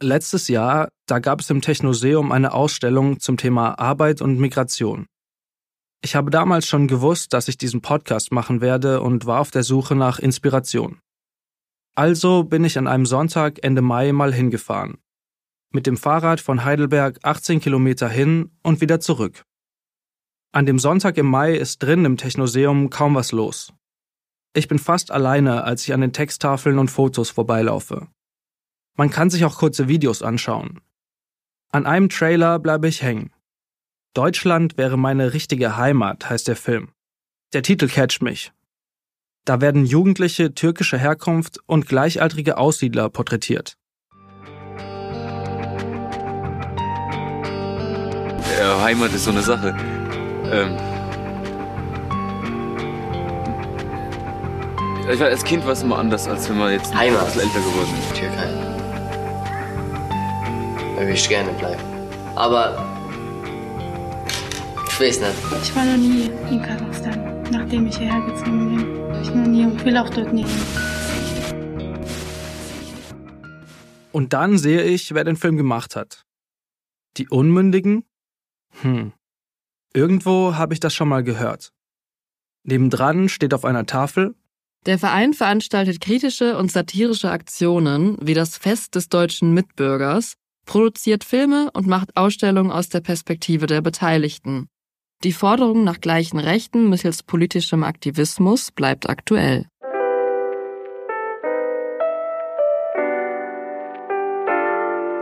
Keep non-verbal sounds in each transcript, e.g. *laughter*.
Letztes Jahr, da gab es im Technoseum eine Ausstellung zum Thema Arbeit und Migration. Ich habe damals schon gewusst, dass ich diesen Podcast machen werde und war auf der Suche nach Inspiration. Also bin ich an einem Sonntag Ende Mai mal hingefahren. Mit dem Fahrrad von Heidelberg 18 Kilometer hin und wieder zurück. An dem Sonntag im Mai ist drin im Technoseum kaum was los. Ich bin fast alleine, als ich an den Texttafeln und Fotos vorbeilaufe. Man kann sich auch kurze Videos anschauen. An einem Trailer bleibe ich hängen. Deutschland wäre meine richtige Heimat, heißt der Film. Der Titel catcht mich. Da werden Jugendliche türkischer Herkunft und gleichaltrige Aussiedler porträtiert. Ja, Heimat ist so eine Sache. Ähm ich war als Kind war es immer anders, als wenn man jetzt Heimat. ein bisschen älter geworden ist. Türkei. Ich gerne bleiben. Aber ich weiß nicht. Ich war noch nie in Kasachstan, nachdem ich hierher gezogen bin. Ich noch nie und will auch dort nie hin. Und dann sehe ich, wer den Film gemacht hat. Die Unmündigen? Hm. Irgendwo habe ich das schon mal gehört. Nebendran steht auf einer Tafel Der Verein veranstaltet kritische und satirische Aktionen wie das Fest des deutschen Mitbürgers, produziert Filme und macht Ausstellungen aus der Perspektive der Beteiligten. Die Forderung nach gleichen Rechten mittels politischem Aktivismus bleibt aktuell.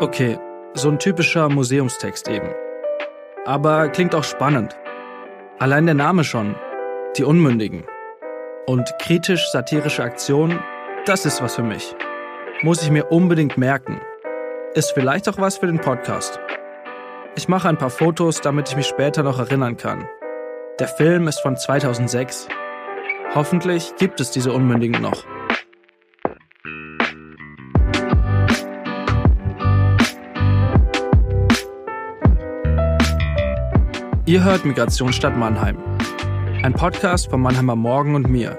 Okay, so ein typischer Museumstext eben. Aber klingt auch spannend. Allein der Name schon. Die Unmündigen. Und kritisch-satirische Aktion, das ist was für mich. Muss ich mir unbedingt merken. Ist vielleicht auch was für den Podcast. Ich mache ein paar Fotos, damit ich mich später noch erinnern kann. Der Film ist von 2006. Hoffentlich gibt es diese Unmündigen noch. Ihr hört Migration Stadt Mannheim. Ein Podcast von Mannheimer Morgen und mir,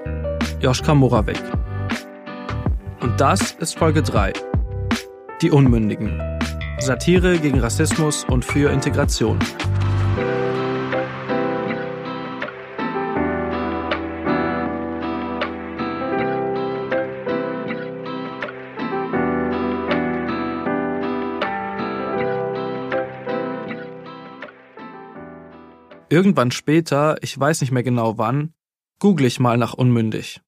Joschka Moravec. Und das ist Folge 3. Die Unmündigen. Satire gegen Rassismus und für Integration. Irgendwann später, ich weiß nicht mehr genau wann, google ich mal nach unmündig.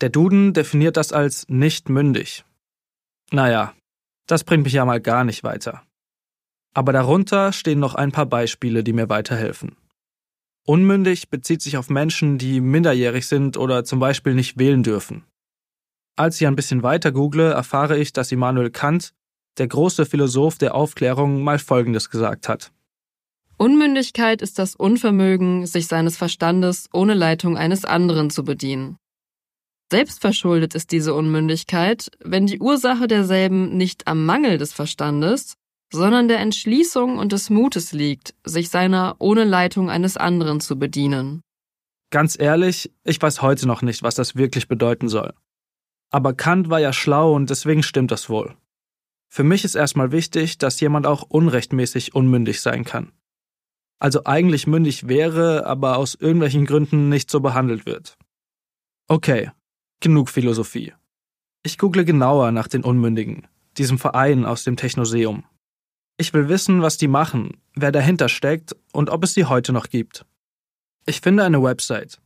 Der Duden definiert das als nicht mündig. Naja, das bringt mich ja mal gar nicht weiter. Aber darunter stehen noch ein paar Beispiele, die mir weiterhelfen. Unmündig bezieht sich auf Menschen, die minderjährig sind oder zum Beispiel nicht wählen dürfen. Als ich ein bisschen weiter google, erfahre ich, dass Immanuel Kant, der große Philosoph der Aufklärung, mal Folgendes gesagt hat. Unmündigkeit ist das Unvermögen, sich seines Verstandes ohne Leitung eines anderen zu bedienen. Selbstverschuldet ist diese Unmündigkeit, wenn die Ursache derselben nicht am Mangel des Verstandes, sondern der Entschließung und des Mutes liegt, sich seiner ohne Leitung eines anderen zu bedienen. Ganz ehrlich, ich weiß heute noch nicht, was das wirklich bedeuten soll. Aber Kant war ja schlau und deswegen stimmt das wohl. Für mich ist erstmal wichtig, dass jemand auch unrechtmäßig unmündig sein kann. Also eigentlich mündig wäre, aber aus irgendwelchen Gründen nicht so behandelt wird. Okay, genug Philosophie. Ich google genauer nach den Unmündigen, diesem Verein aus dem Technoseum. Ich will wissen, was die machen, wer dahinter steckt und ob es sie heute noch gibt. Ich finde eine Website.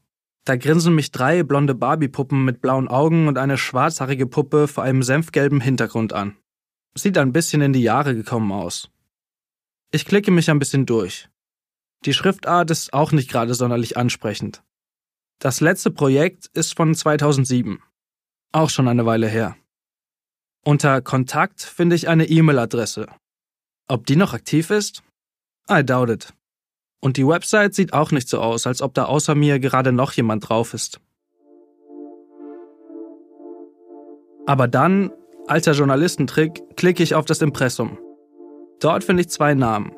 Da grinsen mich drei blonde Barbie-Puppen mit blauen Augen und eine schwarzhaarige Puppe vor einem senfgelben Hintergrund an. Sieht ein bisschen in die Jahre gekommen aus. Ich klicke mich ein bisschen durch. Die Schriftart ist auch nicht gerade sonderlich ansprechend. Das letzte Projekt ist von 2007. Auch schon eine Weile her. Unter Kontakt finde ich eine E-Mail-Adresse. Ob die noch aktiv ist? I doubt it. Und die Website sieht auch nicht so aus, als ob da außer mir gerade noch jemand drauf ist. Aber dann, alter Journalistentrick, klicke ich auf das Impressum. Dort finde ich zwei Namen.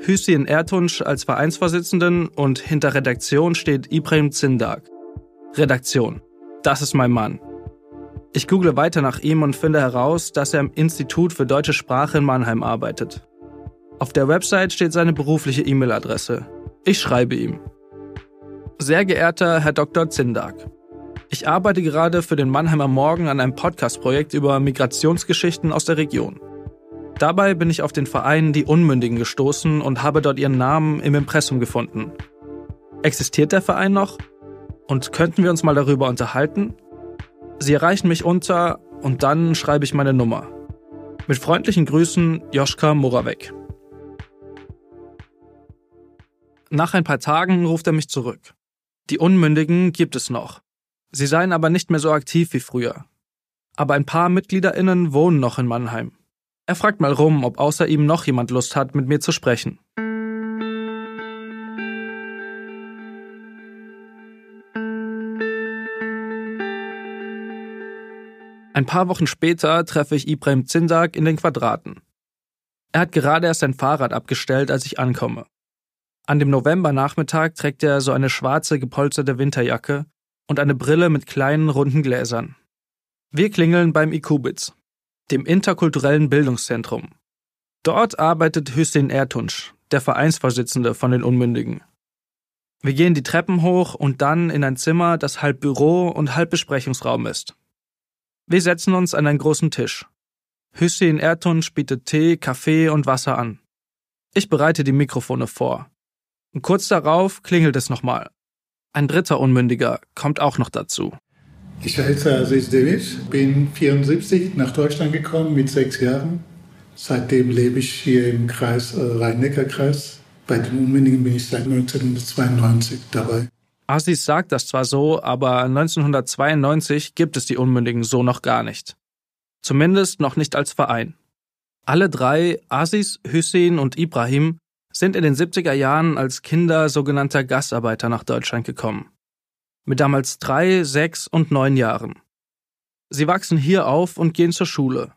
Hüseyin Ertunsch als Vereinsvorsitzenden und hinter Redaktion steht Ibrahim Zindag. Redaktion. Das ist mein Mann. Ich google weiter nach ihm und finde heraus, dass er im Institut für deutsche Sprache in Mannheim arbeitet. Auf der Website steht seine berufliche E-Mail-Adresse. Ich schreibe ihm. Sehr geehrter Herr Dr. Zindag, ich arbeite gerade für den Mannheimer Morgen an einem Podcast-Projekt über Migrationsgeschichten aus der Region. Dabei bin ich auf den Verein Die Unmündigen gestoßen und habe dort ihren Namen im Impressum gefunden. Existiert der Verein noch? Und könnten wir uns mal darüber unterhalten? Sie erreichen mich unter und dann schreibe ich meine Nummer. Mit freundlichen Grüßen, Joschka Moravec. Nach ein paar Tagen ruft er mich zurück. Die Unmündigen gibt es noch. Sie seien aber nicht mehr so aktiv wie früher. Aber ein paar MitgliederInnen wohnen noch in Mannheim. Er fragt mal rum, ob außer ihm noch jemand Lust hat, mit mir zu sprechen. Ein paar Wochen später treffe ich Ibrahim Zindag in den Quadraten. Er hat gerade erst sein Fahrrad abgestellt, als ich ankomme. An dem Novembernachmittag trägt er so eine schwarze gepolsterte Winterjacke und eine Brille mit kleinen runden Gläsern. Wir klingeln beim Ikubitz, dem interkulturellen Bildungszentrum. Dort arbeitet Hüseyin Ertunsch, der Vereinsvorsitzende von den Unmündigen. Wir gehen die Treppen hoch und dann in ein Zimmer, das halb Büro und halb Besprechungsraum ist. Wir setzen uns an einen großen Tisch. Hüseyin Ertunsch bietet Tee, Kaffee und Wasser an. Ich bereite die Mikrofone vor. Und kurz darauf klingelt es nochmal. Ein dritter Unmündiger kommt auch noch dazu. Ich heiße Aziz Devic, bin 74 nach Deutschland gekommen mit sechs Jahren. Seitdem lebe ich hier im Kreis äh, Rhein-Neckar-Kreis. Bei den Unmündigen bin ich seit 1992 dabei. Aziz sagt das zwar so, aber 1992 gibt es die Unmündigen so noch gar nicht. Zumindest noch nicht als Verein. Alle drei, Aziz, Hussein und Ibrahim, sind in den 70er Jahren als Kinder sogenannter Gastarbeiter nach Deutschland gekommen mit damals drei, sechs und neun Jahren. Sie wachsen hier auf und gehen zur Schule.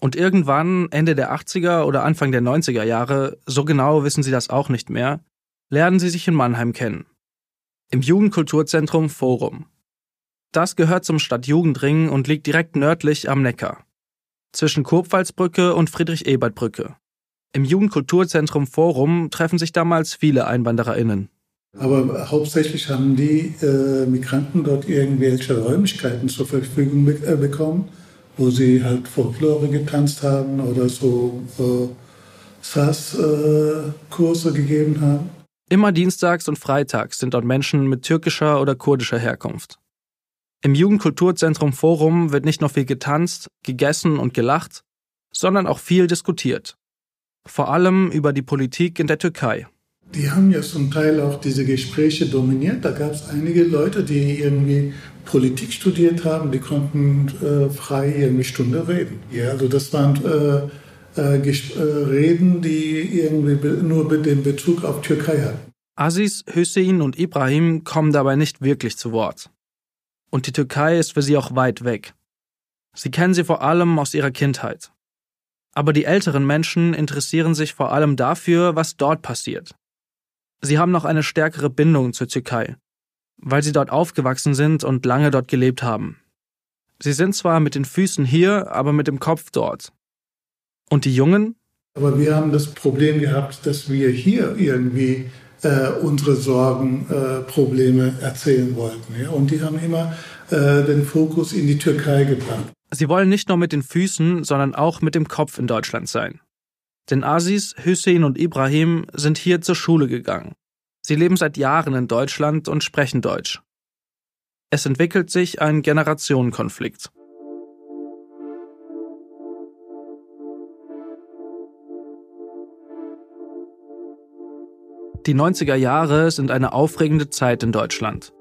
Und irgendwann, Ende der 80er oder Anfang der 90er Jahre, so genau wissen sie das auch nicht mehr, lernen sie sich in Mannheim kennen. Im Jugendkulturzentrum Forum. Das gehört zum Stadtjugendring und liegt direkt nördlich am Neckar. Zwischen Kurpfalzbrücke und Friedrich-Ebert-Brücke. Im Jugendkulturzentrum Forum treffen sich damals viele EinwandererInnen. Aber hauptsächlich haben die äh, Migranten dort irgendwelche Räumlichkeiten zur Verfügung be äh, bekommen, wo sie halt Folklore getanzt haben oder so äh, SAS-Kurse äh, gegeben haben. Immer dienstags und freitags sind dort Menschen mit türkischer oder kurdischer Herkunft. Im Jugendkulturzentrum Forum wird nicht nur viel getanzt, gegessen und gelacht, sondern auch viel diskutiert. Vor allem über die Politik in der Türkei. Die haben ja zum Teil auch diese Gespräche dominiert. Da gab es einige Leute, die irgendwie Politik studiert haben, die konnten äh, frei irgendwie Stunde reden. Ja, also das waren äh, äh, äh Reden, die irgendwie nur den Bezug auf Türkei hatten. Aziz, Hüseyin und Ibrahim kommen dabei nicht wirklich zu Wort. Und die Türkei ist für sie auch weit weg. Sie kennen sie vor allem aus ihrer Kindheit. Aber die älteren Menschen interessieren sich vor allem dafür, was dort passiert. Sie haben noch eine stärkere Bindung zur Türkei, weil sie dort aufgewachsen sind und lange dort gelebt haben. Sie sind zwar mit den Füßen hier, aber mit dem Kopf dort. Und die Jungen? Aber wir haben das Problem gehabt, dass wir hier irgendwie äh, unsere Sorgen, äh, Probleme erzählen wollten. Ja? Und die haben immer äh, den Fokus in die Türkei gebracht. Sie wollen nicht nur mit den Füßen, sondern auch mit dem Kopf in Deutschland sein. Denn Aziz, Hüseyin und Ibrahim sind hier zur Schule gegangen. Sie leben seit Jahren in Deutschland und sprechen Deutsch. Es entwickelt sich ein Generationenkonflikt. Die 90er Jahre sind eine aufregende Zeit in Deutschland.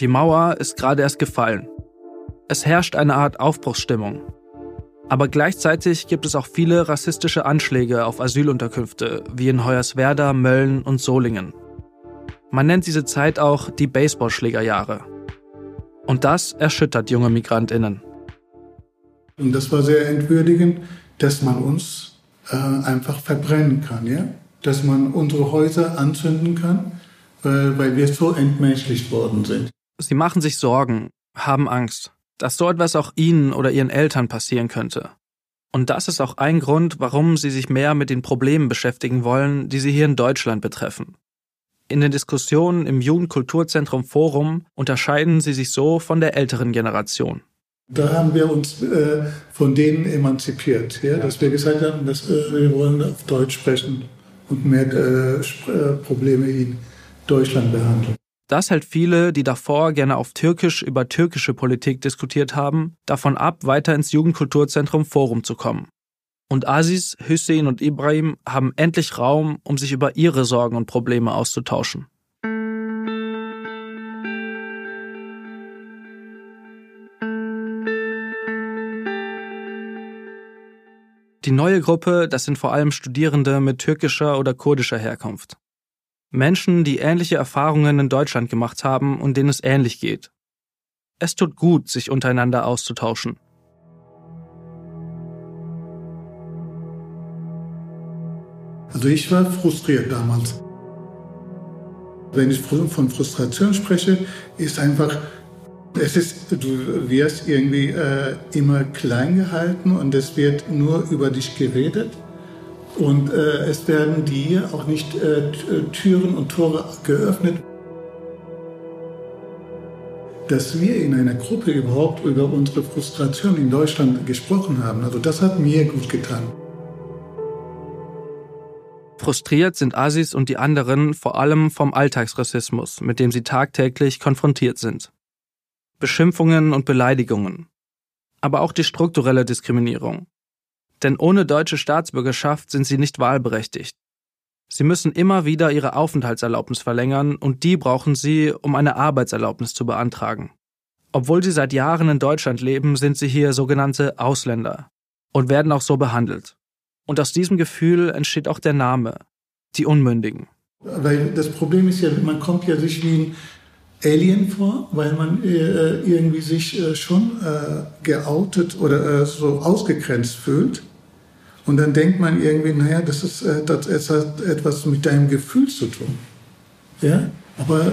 Die Mauer ist gerade erst gefallen. Es herrscht eine Art Aufbruchsstimmung. Aber gleichzeitig gibt es auch viele rassistische Anschläge auf Asylunterkünfte, wie in Hoyerswerda, Mölln und Solingen. Man nennt diese Zeit auch die Baseballschlägerjahre. Und das erschüttert junge Migrantinnen. Und das war sehr entwürdigend, dass man uns äh, einfach verbrennen kann, ja? dass man unsere Häuser anzünden kann, äh, weil wir so entmenschlicht worden sind. Sie machen sich Sorgen, haben Angst. Dass so etwas auch ihnen oder ihren Eltern passieren könnte. Und das ist auch ein Grund, warum sie sich mehr mit den Problemen beschäftigen wollen, die sie hier in Deutschland betreffen. In den Diskussionen im Jugendkulturzentrum Forum unterscheiden sie sich so von der älteren Generation. Da haben wir uns äh, von denen emanzipiert, ja? dass wir gesagt haben, dass, äh, wir wollen auf Deutsch sprechen und mehr äh, äh Probleme in Deutschland behandeln. Das hält viele, die davor gerne auf Türkisch über türkische Politik diskutiert haben, davon ab, weiter ins Jugendkulturzentrum Forum zu kommen. Und Aziz, Hussein und Ibrahim haben endlich Raum, um sich über ihre Sorgen und Probleme auszutauschen. Die neue Gruppe, das sind vor allem Studierende mit türkischer oder kurdischer Herkunft. Menschen, die ähnliche Erfahrungen in Deutschland gemacht haben und denen es ähnlich geht. Es tut gut, sich untereinander auszutauschen. Also ich war frustriert damals. Wenn ich von Frustration spreche, ist einfach es ist, du wirst irgendwie äh, immer klein gehalten und es wird nur über dich geredet. Und äh, es werden dir auch nicht äh, Türen und Tore geöffnet. Dass wir in einer Gruppe überhaupt über unsere Frustration in Deutschland gesprochen haben, also das hat mir gut getan. Frustriert sind Asis und die anderen vor allem vom Alltagsrassismus, mit dem sie tagtäglich konfrontiert sind. Beschimpfungen und Beleidigungen, aber auch die strukturelle Diskriminierung. Denn ohne deutsche Staatsbürgerschaft sind sie nicht wahlberechtigt. Sie müssen immer wieder ihre Aufenthaltserlaubnis verlängern und die brauchen sie, um eine Arbeitserlaubnis zu beantragen. Obwohl sie seit Jahren in Deutschland leben, sind sie hier sogenannte Ausländer und werden auch so behandelt. Und aus diesem Gefühl entsteht auch der Name, die Unmündigen. Weil das Problem ist ja, man kommt ja sich wie ein Alien vor, weil man äh, irgendwie sich äh, schon äh, geoutet oder äh, so ausgegrenzt fühlt. Und dann denkt man irgendwie, naja, das, ist, äh, das, das hat etwas mit deinem Gefühl zu tun. Ja, aber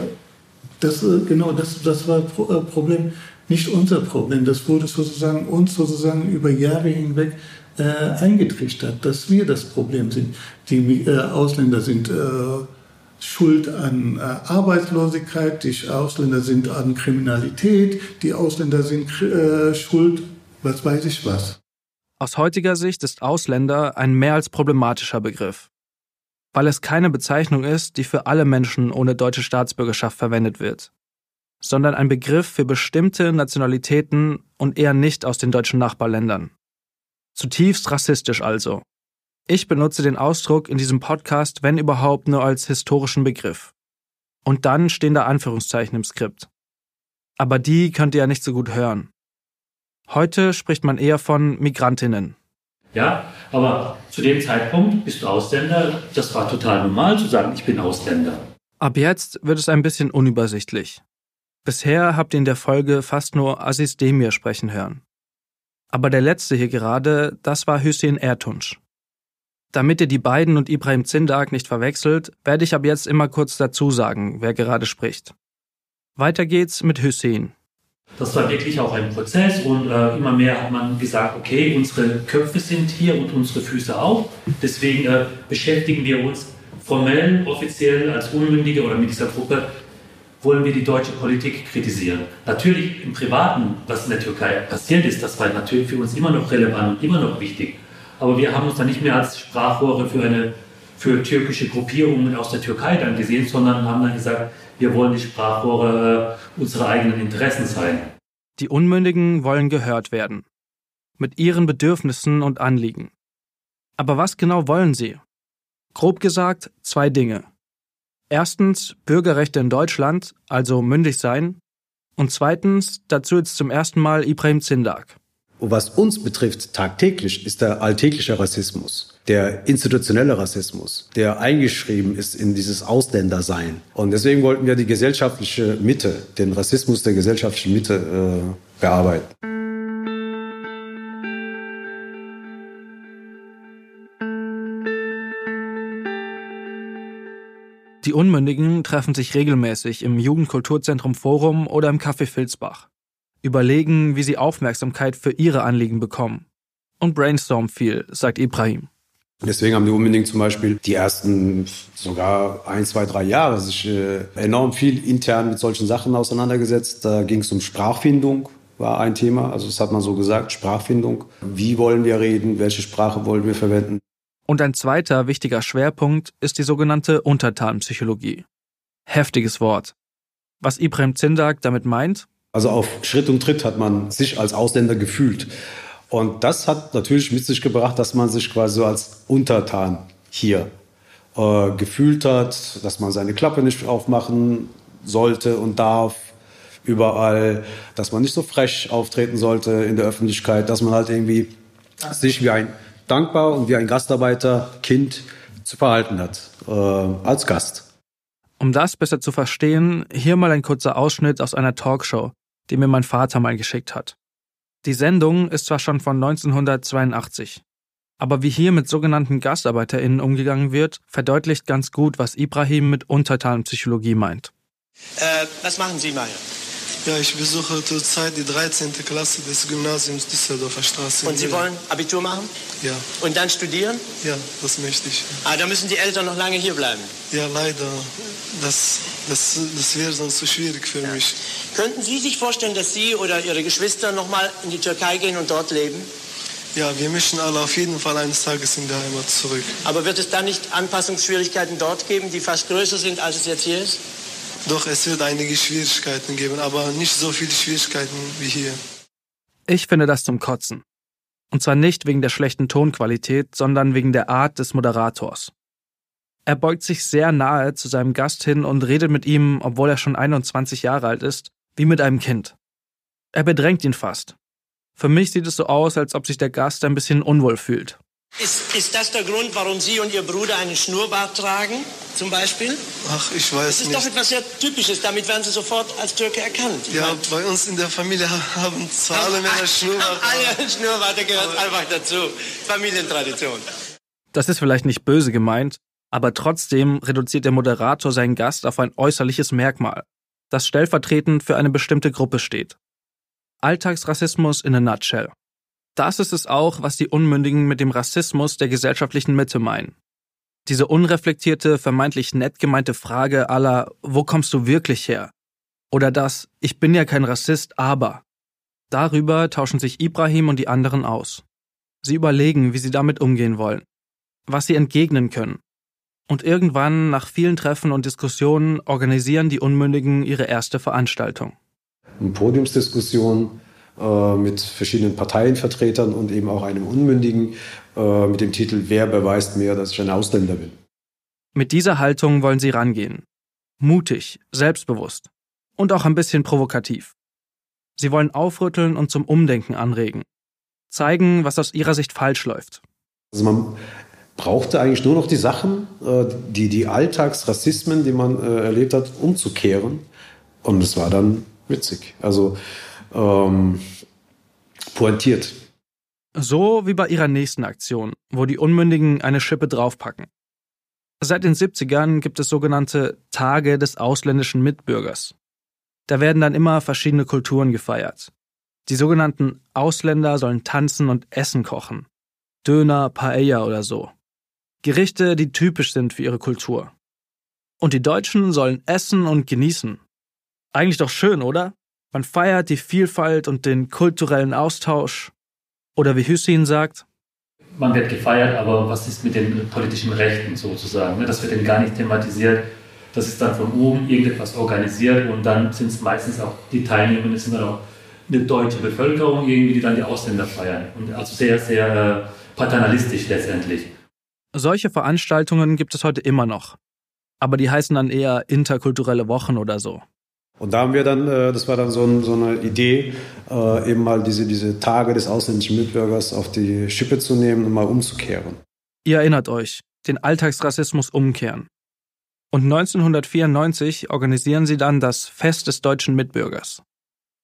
das, äh, genau, das, das war Pro Problem, nicht unser Problem. Das wurde sozusagen uns sozusagen über Jahre hinweg äh, eingetrichtert, dass wir das Problem sind. Die äh, Ausländer sind äh, schuld an äh, Arbeitslosigkeit, die Ausländer sind an Kriminalität, die Ausländer sind äh, schuld, was weiß ich was. Aus heutiger Sicht ist Ausländer ein mehr als problematischer Begriff, weil es keine Bezeichnung ist, die für alle Menschen ohne deutsche Staatsbürgerschaft verwendet wird, sondern ein Begriff für bestimmte Nationalitäten und eher nicht aus den deutschen Nachbarländern. Zutiefst rassistisch also. Ich benutze den Ausdruck in diesem Podcast, wenn überhaupt, nur als historischen Begriff. Und dann stehen da Anführungszeichen im Skript. Aber die könnt ihr ja nicht so gut hören. Heute spricht man eher von Migrantinnen. Ja, aber zu dem Zeitpunkt bist du Ausländer. Das war total normal zu sagen, ich bin Ausländer. Ab jetzt wird es ein bisschen unübersichtlich. Bisher habt ihr in der Folge fast nur Aziz Demir sprechen hören. Aber der letzte hier gerade, das war Hüseyin Ertunsch. Damit ihr die beiden und Ibrahim Zindag nicht verwechselt, werde ich ab jetzt immer kurz dazu sagen, wer gerade spricht. Weiter geht's mit Hussein. Das war wirklich auch ein Prozess und äh, immer mehr hat man gesagt, okay, unsere Köpfe sind hier und unsere Füße auch. Deswegen äh, beschäftigen wir uns formell, offiziell als Unmündige oder mit dieser Gruppe, wollen wir die deutsche Politik kritisieren. Natürlich im Privaten, was in der Türkei passiert ist, das war natürlich für uns immer noch relevant und immer noch wichtig. Aber wir haben uns dann nicht mehr als Sprachrohre für eine für türkische Gruppierungen aus der Türkei dann gesehen, sondern haben dann gesagt, wir wollen die Sprachrohre äh, unserer eigenen Interessen sein. Die Unmündigen wollen gehört werden. Mit ihren Bedürfnissen und Anliegen. Aber was genau wollen sie? Grob gesagt, zwei Dinge. Erstens Bürgerrechte in Deutschland, also mündig sein. Und zweitens, dazu jetzt zum ersten Mal Ibrahim Zindak. Was uns betrifft tagtäglich, ist der alltägliche Rassismus, der institutionelle Rassismus, der eingeschrieben ist in dieses Ausländersein. Und deswegen wollten wir die gesellschaftliche Mitte, den Rassismus der gesellschaftlichen Mitte äh, bearbeiten. Die Unmündigen treffen sich regelmäßig im Jugendkulturzentrum Forum oder im Café Filzbach. Überlegen, wie sie Aufmerksamkeit für ihre Anliegen bekommen. Und brainstorm viel, sagt Ibrahim. Deswegen haben die unbedingt zum Beispiel die ersten sogar ein, zwei, drei Jahre sich äh, enorm viel intern mit solchen Sachen auseinandergesetzt. Da ging es um Sprachfindung, war ein Thema. Also das hat man so gesagt, Sprachfindung. Wie wollen wir reden? Welche Sprache wollen wir verwenden? Und ein zweiter wichtiger Schwerpunkt ist die sogenannte Untertanenpsychologie. Heftiges Wort. Was Ibrahim Zindak damit meint? Also auf Schritt und Tritt hat man sich als Ausländer gefühlt. Und das hat natürlich mit sich gebracht, dass man sich quasi so als Untertan hier äh, gefühlt hat, dass man seine Klappe nicht aufmachen sollte und darf überall, dass man nicht so frech auftreten sollte in der Öffentlichkeit, dass man halt irgendwie sich wie ein dankbar und wie ein Gastarbeiter Kind zu verhalten hat äh, als Gast. Um das besser zu verstehen, hier mal ein kurzer Ausschnitt aus einer Talkshow, die mir mein Vater mal geschickt hat. Die Sendung ist zwar schon von 1982, aber wie hier mit sogenannten GastarbeiterInnen umgegangen wird, verdeutlicht ganz gut, was Ibrahim mit Untertanenpsychologie meint. Äh, was machen Sie, Maja? Ja, ich besuche zurzeit die 13. Klasse des Gymnasiums Düsseldorfer Straße. Und Sie wollen Abitur machen? Ja. Und dann studieren? Ja, das möchte ich. Ah, da müssen die Eltern noch lange hier bleiben. Ja, leider. Das, das, das wäre sonst zu schwierig für ja. mich. Könnten Sie sich vorstellen, dass Sie oder Ihre Geschwister noch mal in die Türkei gehen und dort leben? Ja, wir möchten alle auf jeden Fall eines Tages in der Heimat zurück. Aber wird es dann nicht Anpassungsschwierigkeiten dort geben, die fast größer sind, als es jetzt hier ist? Doch, es wird einige Schwierigkeiten geben, aber nicht so viele Schwierigkeiten wie hier. Ich finde das zum Kotzen. Und zwar nicht wegen der schlechten Tonqualität, sondern wegen der Art des Moderators. Er beugt sich sehr nahe zu seinem Gast hin und redet mit ihm, obwohl er schon 21 Jahre alt ist, wie mit einem Kind. Er bedrängt ihn fast. Für mich sieht es so aus, als ob sich der Gast ein bisschen unwohl fühlt. Ist, ist das der Grund, warum Sie und Ihr Bruder einen Schnurrbart tragen, zum Beispiel? Ach, ich weiß nicht. Das ist nicht. doch etwas sehr Typisches. Damit werden Sie sofort als Türke erkannt. Ich ja, mein, bei uns in der Familie haben zwar alle Männer Schnurrbart. *laughs* Alle einen Schnurrbart, gehört einfach dazu. Familientradition. Das ist vielleicht nicht böse gemeint, aber trotzdem reduziert der Moderator seinen Gast auf ein äußerliches Merkmal, das stellvertretend für eine bestimmte Gruppe steht. Alltagsrassismus in a nutshell. Das ist es auch, was die Unmündigen mit dem Rassismus der gesellschaftlichen Mitte meinen. Diese unreflektierte, vermeintlich nett gemeinte Frage aller, wo kommst du wirklich her? Oder das, ich bin ja kein Rassist, aber. Darüber tauschen sich Ibrahim und die anderen aus. Sie überlegen, wie sie damit umgehen wollen, was sie entgegnen können. Und irgendwann, nach vielen Treffen und Diskussionen, organisieren die Unmündigen ihre erste Veranstaltung. Eine Podiumsdiskussion äh, mit verschiedenen Parteienvertretern und eben auch einem Unmündigen äh, mit dem Titel Wer beweist mir, dass ich ein Ausländer bin. Mit dieser Haltung wollen sie rangehen. Mutig, selbstbewusst und auch ein bisschen provokativ. Sie wollen aufrütteln und zum Umdenken anregen. Zeigen, was aus ihrer Sicht falsch läuft. Also man brauchte eigentlich nur noch die Sachen, äh, die, die Alltagsrassismen, die man erlebt hat, umzukehren. Und es war dann witzig. Also ähm, pointiert. So wie bei ihrer nächsten Aktion, wo die Unmündigen eine Schippe draufpacken. Seit den 70ern gibt es sogenannte Tage des ausländischen Mitbürgers. Da werden dann immer verschiedene Kulturen gefeiert. Die sogenannten Ausländer sollen tanzen und Essen kochen. Döner, Paella oder so. Gerichte, die typisch sind für ihre Kultur. Und die Deutschen sollen essen und genießen. Eigentlich doch schön, oder? Man feiert die Vielfalt und den kulturellen Austausch. Oder wie Hüssein sagt, man wird gefeiert, aber was ist mit den politischen Rechten sozusagen? Ne? Das wird dann gar nicht thematisiert. Das ist dann von oben irgendetwas organisiert und dann sind es meistens auch die Teilnehmenden, sind dann auch eine deutsche Bevölkerung irgendwie, die dann die Ausländer feiern. Und also sehr, sehr äh, paternalistisch letztendlich. Solche Veranstaltungen gibt es heute immer noch. Aber die heißen dann eher interkulturelle Wochen oder so. Und da haben wir dann, äh, das war dann so, ein, so eine Idee, äh, eben mal diese, diese Tage des ausländischen Mitbürgers auf die Schippe zu nehmen und mal umzukehren. Ihr erinnert euch, den Alltagsrassismus umkehren. Und 1994 organisieren sie dann das Fest des deutschen Mitbürgers.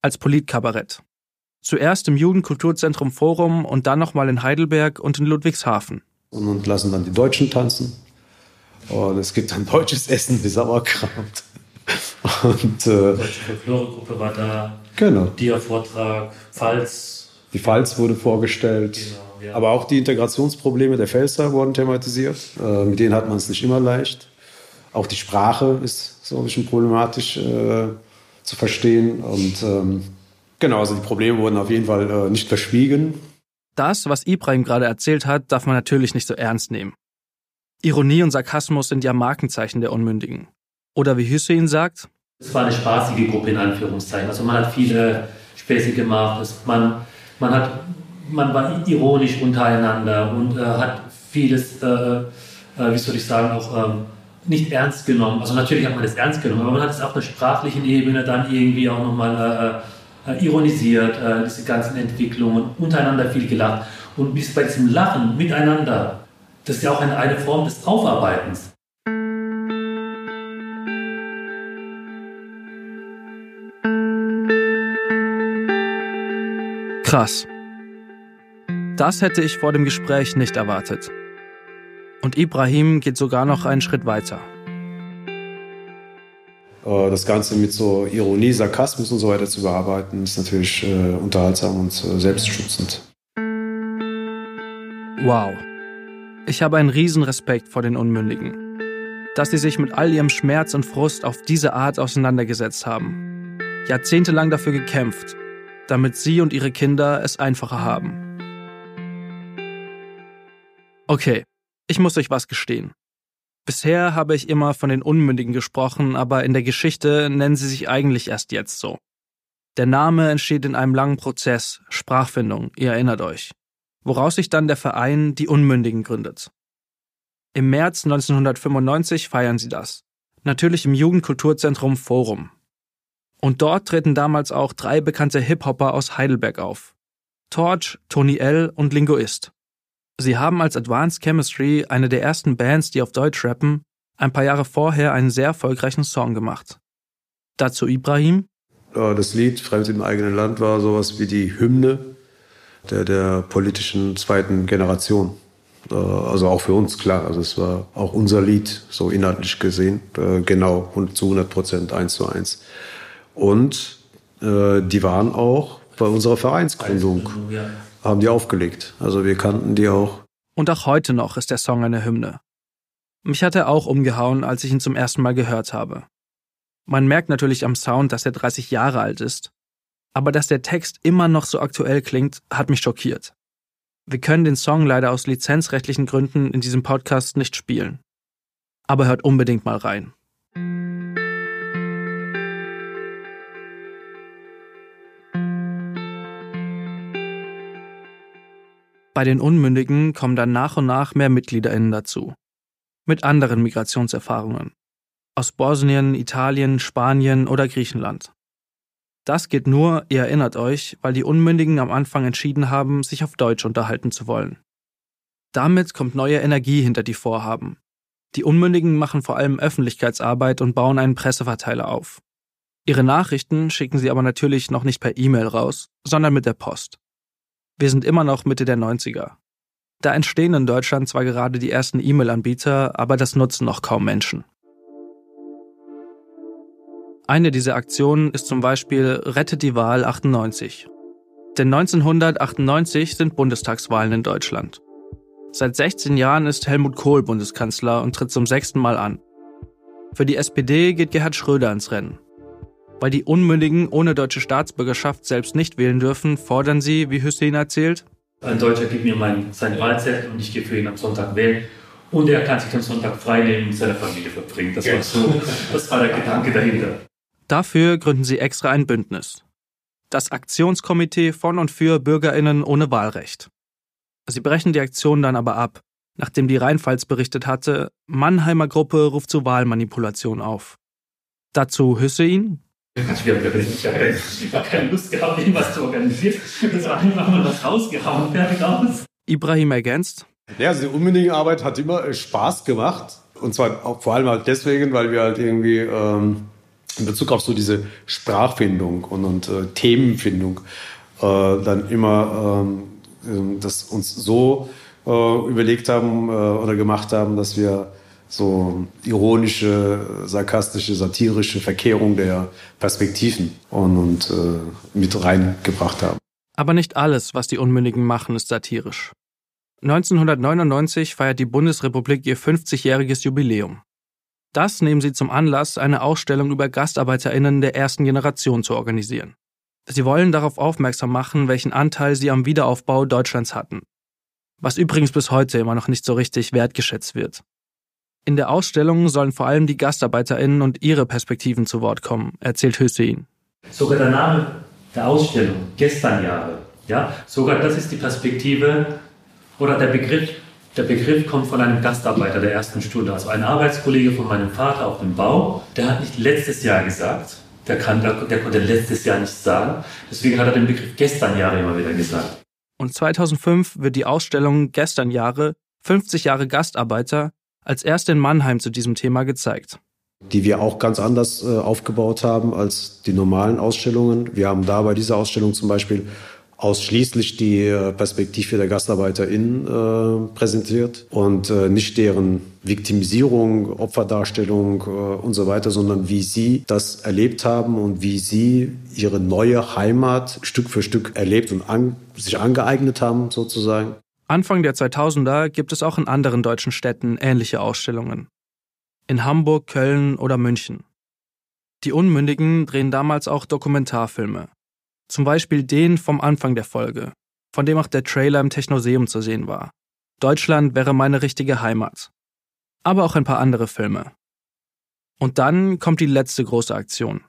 Als Politkabarett. Zuerst im Jugendkulturzentrum Forum und dann nochmal in Heidelberg und in Ludwigshafen. Und lassen dann die Deutschen tanzen. Und es gibt dann deutsches Essen wie Sauerkraut. Und, äh, die Folkloregruppe war da. Genau. Dia-Vortrag, Pfalz. Die Pfalz wurde vorgestellt. Genau, ja. Aber auch die Integrationsprobleme der Pfälzer wurden thematisiert. Äh, mit denen hat man es nicht immer leicht. Auch die Sprache ist so ein bisschen problematisch äh, zu verstehen. Und ähm, genau, also die Probleme wurden auf jeden Fall äh, nicht verschwiegen. Das, was Ibrahim gerade erzählt hat, darf man natürlich nicht so ernst nehmen. Ironie und Sarkasmus sind ja Markenzeichen der Unmündigen. Oder wie Hüseyin sagt, Es war eine spaßige Gruppe in Anführungszeichen. Also man hat viele Späße gemacht. Man, man, hat, man war ironisch untereinander und äh, hat vieles, äh, äh, wie soll ich sagen, auch ähm, nicht ernst genommen. Also natürlich hat man das ernst genommen, aber man hat es auf der sprachlichen Ebene dann irgendwie auch nochmal äh, ironisiert, äh, diese ganzen Entwicklungen, untereinander viel gelacht. Und bis bei diesem Lachen miteinander, das ist ja auch eine, eine Form des Aufarbeitens. krass. Das hätte ich vor dem Gespräch nicht erwartet. Und Ibrahim geht sogar noch einen Schritt weiter. Äh, das Ganze mit so Ironie, Sarkasmus und so weiter zu bearbeiten, ist natürlich äh, unterhaltsam und äh, selbstschützend. Wow. Ich habe einen riesen Respekt vor den Unmündigen. Dass sie sich mit all ihrem Schmerz und Frust auf diese Art auseinandergesetzt haben. Jahrzehntelang dafür gekämpft, damit sie und ihre Kinder es einfacher haben. Okay, ich muss euch was gestehen. Bisher habe ich immer von den Unmündigen gesprochen, aber in der Geschichte nennen sie sich eigentlich erst jetzt so. Der Name entsteht in einem langen Prozess, Sprachfindung, ihr erinnert euch, woraus sich dann der Verein Die Unmündigen gründet. Im März 1995 feiern sie das. Natürlich im Jugendkulturzentrum Forum. Und dort treten damals auch drei bekannte Hip-Hopper aus Heidelberg auf. Torch, Tony L. und Linguist. Sie haben als Advanced Chemistry, eine der ersten Bands, die auf Deutsch rappen, ein paar Jahre vorher einen sehr erfolgreichen Song gemacht. Dazu Ibrahim. Das Lied Fremd im eigenen Land war sowas wie die Hymne der, der politischen zweiten Generation. Äh, Also auch für uns klar. Also es war auch unser Lied, so inhaltlich gesehen, äh, genau und zu 100 Prozent eins zu eins. Und äh, die waren auch bei unserer Vereinsgründung. Haben die aufgelegt. Also wir kannten die auch. Und auch heute noch ist der Song eine Hymne. Mich hat er auch umgehauen, als ich ihn zum ersten Mal gehört habe. Man merkt natürlich am Sound, dass er 30 Jahre alt ist. Aber dass der Text immer noch so aktuell klingt, hat mich schockiert. Wir können den Song leider aus lizenzrechtlichen Gründen in diesem Podcast nicht spielen. Aber hört unbedingt mal rein. Bei den Unmündigen kommen dann nach und nach mehr MitgliederInnen dazu. Mit anderen Migrationserfahrungen. Aus Bosnien, Italien, Spanien oder Griechenland. Das geht nur, ihr erinnert euch, weil die Unmündigen am Anfang entschieden haben, sich auf Deutsch unterhalten zu wollen. Damit kommt neue Energie hinter die Vorhaben. Die Unmündigen machen vor allem Öffentlichkeitsarbeit und bauen einen Presseverteiler auf. Ihre Nachrichten schicken sie aber natürlich noch nicht per E-Mail raus, sondern mit der Post. Wir sind immer noch Mitte der 90er. Da entstehen in Deutschland zwar gerade die ersten E-Mail-Anbieter, aber das nutzen noch kaum Menschen. Eine dieser Aktionen ist zum Beispiel Rettet die Wahl 98. Denn 1998 sind Bundestagswahlen in Deutschland. Seit 16 Jahren ist Helmut Kohl Bundeskanzler und tritt zum sechsten Mal an. Für die SPD geht Gerhard Schröder ins Rennen. Weil die Unmündigen ohne deutsche Staatsbürgerschaft selbst nicht wählen dürfen, fordern sie, wie Hussein erzählt, Ein Deutscher gibt mir mein, seinen Wahlzettel und ich gehe für ihn am Sonntag wählen. Und er kann sich am Sonntag freinehmen und mit seiner Familie verbringen. Das war so, *laughs* das war der Gedanke dahinter. Dafür gründen sie extra ein Bündnis. Das Aktionskomitee von und für BürgerInnen ohne Wahlrecht. Sie brechen die Aktion dann aber ab, nachdem die Rheinpfalz berichtet hatte, Mannheimer Gruppe ruft zu Wahlmanipulation auf. Dazu Hüssein, Ich habe gar keine Lust gehabt, irgendwas zu organisieren. Das war einfach nur was rausgehauen, fertig aus. Ibrahim ergänzt, Ja, also die unbändige Arbeit hat immer äh, Spaß gemacht. Und zwar auch vor allem halt deswegen, weil wir halt irgendwie ähm, in Bezug auf so diese Sprachfindung und, und äh, Themenfindung äh, dann immer ähm, ähm, das uns so äh, überlegt haben äh, oder gemacht haben, dass wir so ironische, sarkastische, satirische Verkehrung der Perspektiven und, und äh, mit reingebracht haben. Aber nicht alles, was die Unmündigen machen, ist satirisch. 1999 feiert die Bundesrepublik ihr 50-jähriges Jubiläum. Das nehmen sie zum Anlass, eine Ausstellung über GastarbeiterInnen der ersten Generation zu organisieren. Sie wollen darauf aufmerksam machen, welchen Anteil sie am Wiederaufbau Deutschlands hatten. Was übrigens bis heute immer noch nicht so richtig wertgeschätzt wird. In der Ausstellung sollen vor allem die GastarbeiterInnen und ihre Perspektiven zu Wort kommen, erzählt Hüseyin. Sogar der Name der Ausstellung, gestern Jahre, ja, sogar das ist die Perspektive oder der Begriff, der Begriff kommt von einem Gastarbeiter der ersten Stunde, also ein Arbeitskollege von meinem Vater auf dem Bau, der hat nicht letztes Jahr gesagt, der, kann, der, der konnte letztes Jahr nicht sagen, deswegen hat er den Begriff gestern Jahre immer wieder gesagt. Und 2005 wird die Ausstellung Gestern Jahre, 50 Jahre Gastarbeiter, als erste in Mannheim zu diesem Thema gezeigt. Die wir auch ganz anders äh, aufgebaut haben als die normalen Ausstellungen. Wir haben da bei dieser Ausstellung zum Beispiel ausschließlich die äh, Perspektive der GastarbeiterInnen äh, präsentiert und äh, nicht deren Viktimisierung, Opferdarstellung äh, und so weiter, sondern wie sie das erlebt haben und wie sie ihre neue Heimat Stück für Stück erlebt und an, sich angeeignet haben, sozusagen. Anfang der 2000er gibt es auch in anderen deutschen Städten ähnliche Ausstellungen. In Hamburg, Köln oder München. Die Unmündigen drehen damals auch Dokumentarfilme. Zum Beispiel den vom Anfang der Folge, von dem auch der Trailer im Technoseum zu sehen war. Deutschland wäre meine richtige Heimat. Aber auch ein paar andere Filme. Und dann kommt die letzte große Aktion.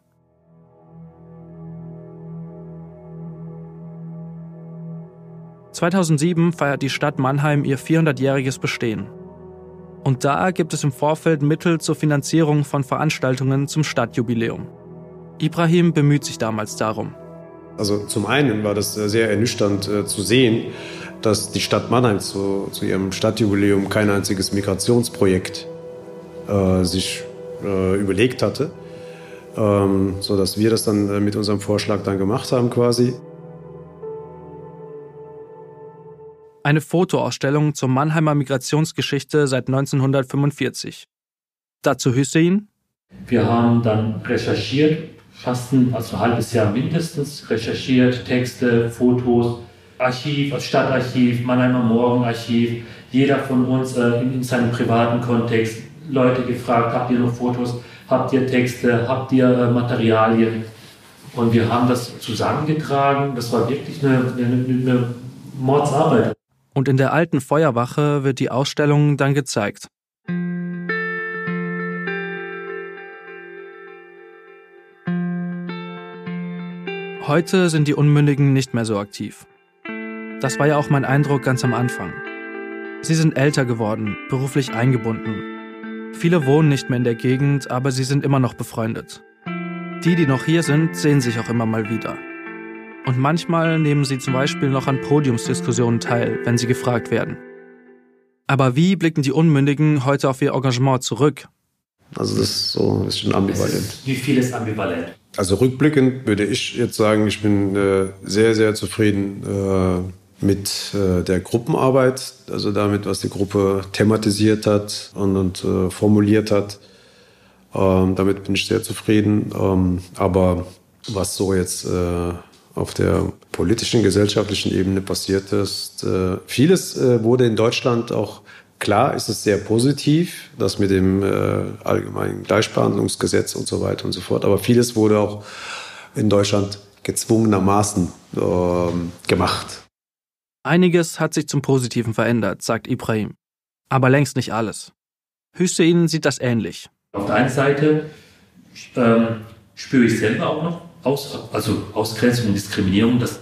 (2007) feiert die Stadt Mannheim ihr 400-jähriges Bestehen. Und da gibt es im Vorfeld Mittel zur Finanzierung von Veranstaltungen zum Stadtjubiläum. Ibrahim bemüht sich damals darum. Also zum einen war das sehr ernüchternd äh, zu sehen, dass die Stadt Mannheim zu, zu ihrem Stadtjubiläum kein einziges Migrationsprojekt äh, sich äh, überlegt hatte, ähm, so dass wir das dann äh, mit unserem Vorschlag dann gemacht haben quasi. Eine Fotoausstellung zur Mannheimer Migrationsgeschichte seit 1945. Dazu Hüseyin. Wir haben dann recherchiert, fast ein, also ein halbes Jahr mindestens recherchiert, Texte, Fotos, Archiv, also Stadtarchiv, Mannheimer Morgenarchiv, jeder von uns äh, in, in, seinem privaten Kontext Leute gefragt, habt ihr noch Fotos, habt ihr Texte, habt ihr äh, Materialien? Und wir haben das zusammengetragen. Das war wirklich eine, eine, eine Mordsarbeit. Und in der alten Feuerwache wird die Ausstellung dann gezeigt. Heute sind die Unmündigen nicht mehr so aktiv. Das war ja auch mein Eindruck ganz am Anfang. Sie sind älter geworden, beruflich eingebunden. Viele wohnen nicht mehr in der Gegend, aber sie sind immer noch befreundet. Die, die noch hier sind, sehen sich auch immer mal wieder. Und manchmal nehmen sie zum Beispiel noch an Podiumsdiskussionen teil, wenn sie gefragt werden. Aber wie blicken die Unmündigen heute auf ihr Engagement zurück? Also das ist so ein bisschen ambivalent. Wie viel ist ambivalent? Also rückblickend würde ich jetzt sagen, ich bin äh, sehr, sehr zufrieden äh, mit äh, der Gruppenarbeit, also damit, was die Gruppe thematisiert hat und, und äh, formuliert hat. Ähm, damit bin ich sehr zufrieden. Ähm, aber was so jetzt äh, auf der politischen, gesellschaftlichen Ebene passiert ist, äh, vieles wurde in Deutschland auch Klar ist es sehr positiv, das mit dem äh, allgemeinen Gleichbehandlungsgesetz und so weiter und so fort. Aber vieles wurde auch in Deutschland gezwungenermaßen äh, gemacht. Einiges hat sich zum Positiven verändert, sagt Ibrahim. Aber längst nicht alles. Hüseyin sieht das ähnlich. Auf der einen Seite ähm, spüre ich selber auch noch aus, also Ausgrenzung und Diskriminierung. Das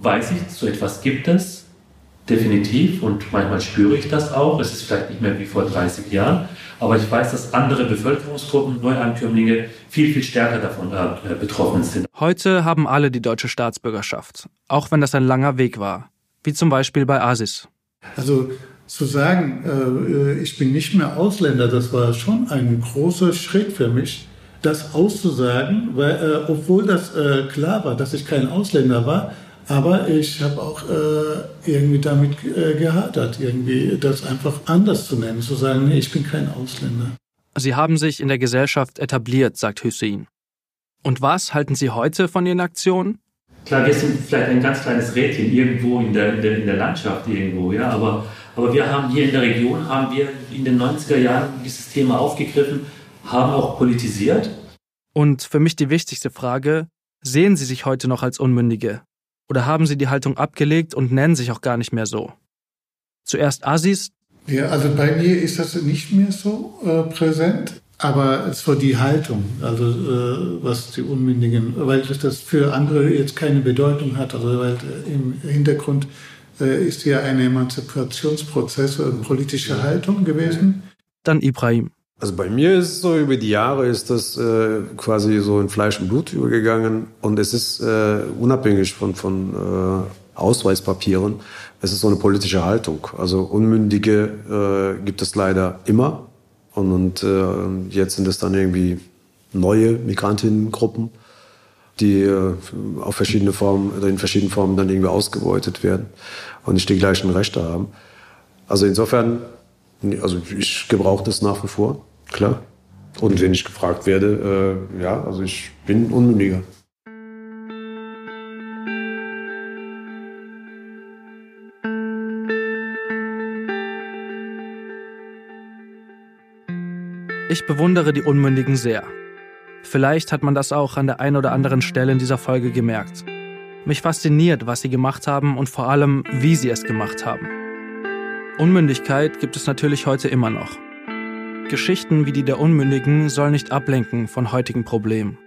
weiß ich, so etwas gibt es definitiv und manchmal spüre ich das auch. Es ist vielleicht nicht mehr wie vor 30 Jahren, aber ich weiß, dass andere Bevölkerungsgruppen, Neuankömmlinge, viel, viel stärker davon äh, betroffen sind. Heute haben alle die deutsche Staatsbürgerschaft, auch wenn das ein langer Weg war, wie zum Beispiel bei Asis. Also zu sagen, äh, ich bin nicht mehr Ausländer, das war schon ein großer Schritt für mich, das auszusagen, weil, äh, obwohl das äh, klar war, dass ich kein Ausländer war, Aber ich habe auch äh, irgendwie damit äh, gehadert, irgendwie das einfach anders zu nennen, zu sagen, nee, ich bin kein Ausländer. Sie haben sich in der Gesellschaft etabliert, sagt Hussein. Und was halten Sie heute von Ihren Aktionen? Klar, wir sind vielleicht ein ganz kleines Rädchen irgendwo in der, in der, in der Landschaft irgendwo, ja, aber, aber wir haben hier in der Region, haben wir in den 90er Jahren dieses Thema aufgegriffen, haben auch politisiert. Und für mich die wichtigste Frage, sehen Sie sich heute noch als Unmündige? Oder haben Sie die Haltung abgelegt und nennen sich auch gar nicht mehr so? Zuerst Assis. Ja, also bei mir ist das nicht mehr so äh, präsent. Aber es war die Haltung, also äh, was die Unmündigen, weil das für andere jetzt keine Bedeutung hat, also weil äh, im Hintergrund äh, ist ja ein Emanzipationsprozess, eine politische Haltung gewesen. Dann Ibrahim. Also bei mir ist es so, über die Jahre ist das äh, quasi so in Fleisch und Blut übergegangen und es ist äh, unabhängig von, von äh, Ausweispapieren, es ist so eine politische Haltung. Also Unmündige äh, gibt es leider immer und, und äh, jetzt sind es dann irgendwie neue Migrantinnengruppen, die äh, auf verschiedene Formen in verschiedenen Formen dann irgendwie ausgebeutet werden und nicht die gleichen Rechte haben. Also insofern, also ich gebrauche das nach wie vor, klar. Und wenn ich gefragt werde, äh, ja, also ich bin unmündiger. Ich bewundere die Unmündigen sehr. Vielleicht hat man das auch an der einen oder anderen Stelle in dieser Folge gemerkt. Mich fasziniert, was sie gemacht haben und vor allem, wie sie es gemacht haben. Unmündigkeit gibt es natürlich heute immer noch. Geschichten wie die der Unmündigen sollen nicht ablenken von heutigen Problemen.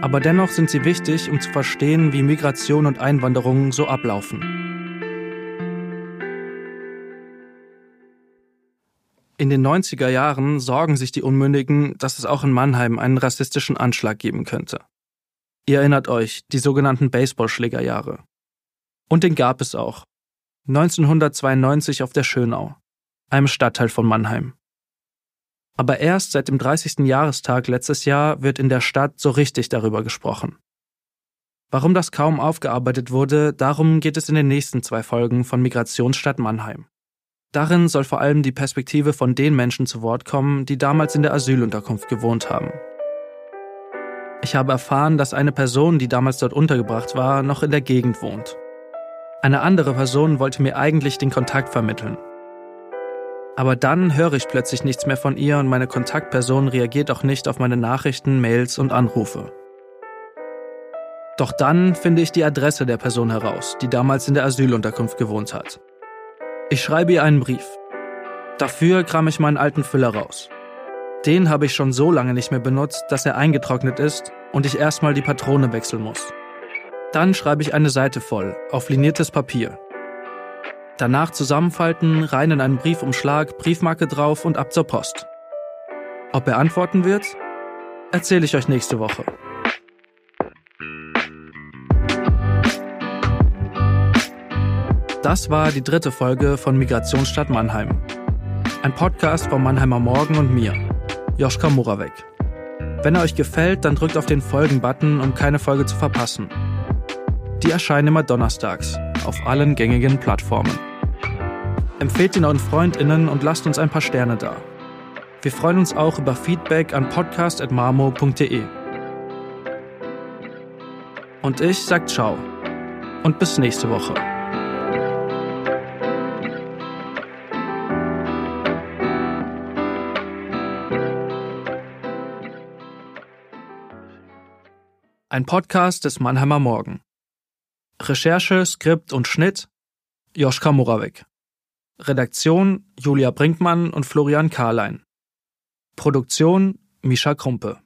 Aber dennoch sind sie wichtig, um zu verstehen, wie Migration und Einwanderung so ablaufen. In den 90er Jahren sorgen sich die Unmündigen, dass es auch in Mannheim einen rassistischen Anschlag geben könnte. Ihr erinnert euch, die sogenannten Baseballschlägerjahre. Und den gab es auch. 1992 auf der Schönau, einem Stadtteil von Mannheim. Aber erst seit dem 30. Jahrestag letztes Jahr wird in der Stadt so richtig darüber gesprochen. Warum das kaum aufgearbeitet wurde, darum geht es in den nächsten zwei Folgen von Migrationsstadt Mannheim. Darin soll vor allem die Perspektive von den Menschen zu Wort kommen, die damals in der Asylunterkunft gewohnt haben. Ich habe erfahren, dass eine Person, die damals dort untergebracht war, noch in der Gegend wohnt. Eine andere Person wollte mir eigentlich den Kontakt vermitteln. Aber dann höre ich plötzlich nichts mehr von ihr und meine Kontaktperson reagiert auch nicht auf meine Nachrichten, Mails und Anrufe. Doch dann finde ich die Adresse der Person heraus, die damals in der Asylunterkunft gewohnt hat. Ich schreibe ihr einen Brief. Dafür kram ich meinen alten Füller raus. Den habe ich schon so lange nicht mehr benutzt, dass er eingetrocknet ist und ich erstmal die Patrone wechseln muss. Dann schreibe ich eine Seite voll, auf liniertes Papier. Danach zusammenfalten, rein in einen Briefumschlag, Briefmarke drauf und ab zur Post. Ob er antworten wird, erzähle ich euch nächste Woche. Das war die dritte Folge von Migrationsstadt Mannheim. Ein Podcast von Mannheimer Morgen und mir, Joschka Murawek. Wenn er euch gefällt, dann drückt auf den Folgen-Button, um keine Folge zu verpassen. Die erscheinen immer donnerstags auf allen gängigen Plattformen. Empfehlt ihn euren FreundInnen und lasst uns ein paar Sterne da. Wir freuen uns auch über Feedback an podcast.marmo.de. Und ich sag ciao und bis nächste Woche. Ein Podcast des Mannheimer Morgen. Recherche, Skript und Schnitt Joschka Moravec. Redaktion Julia Brinkmann und Florian Karlein. Produktion Mischa Krumpe.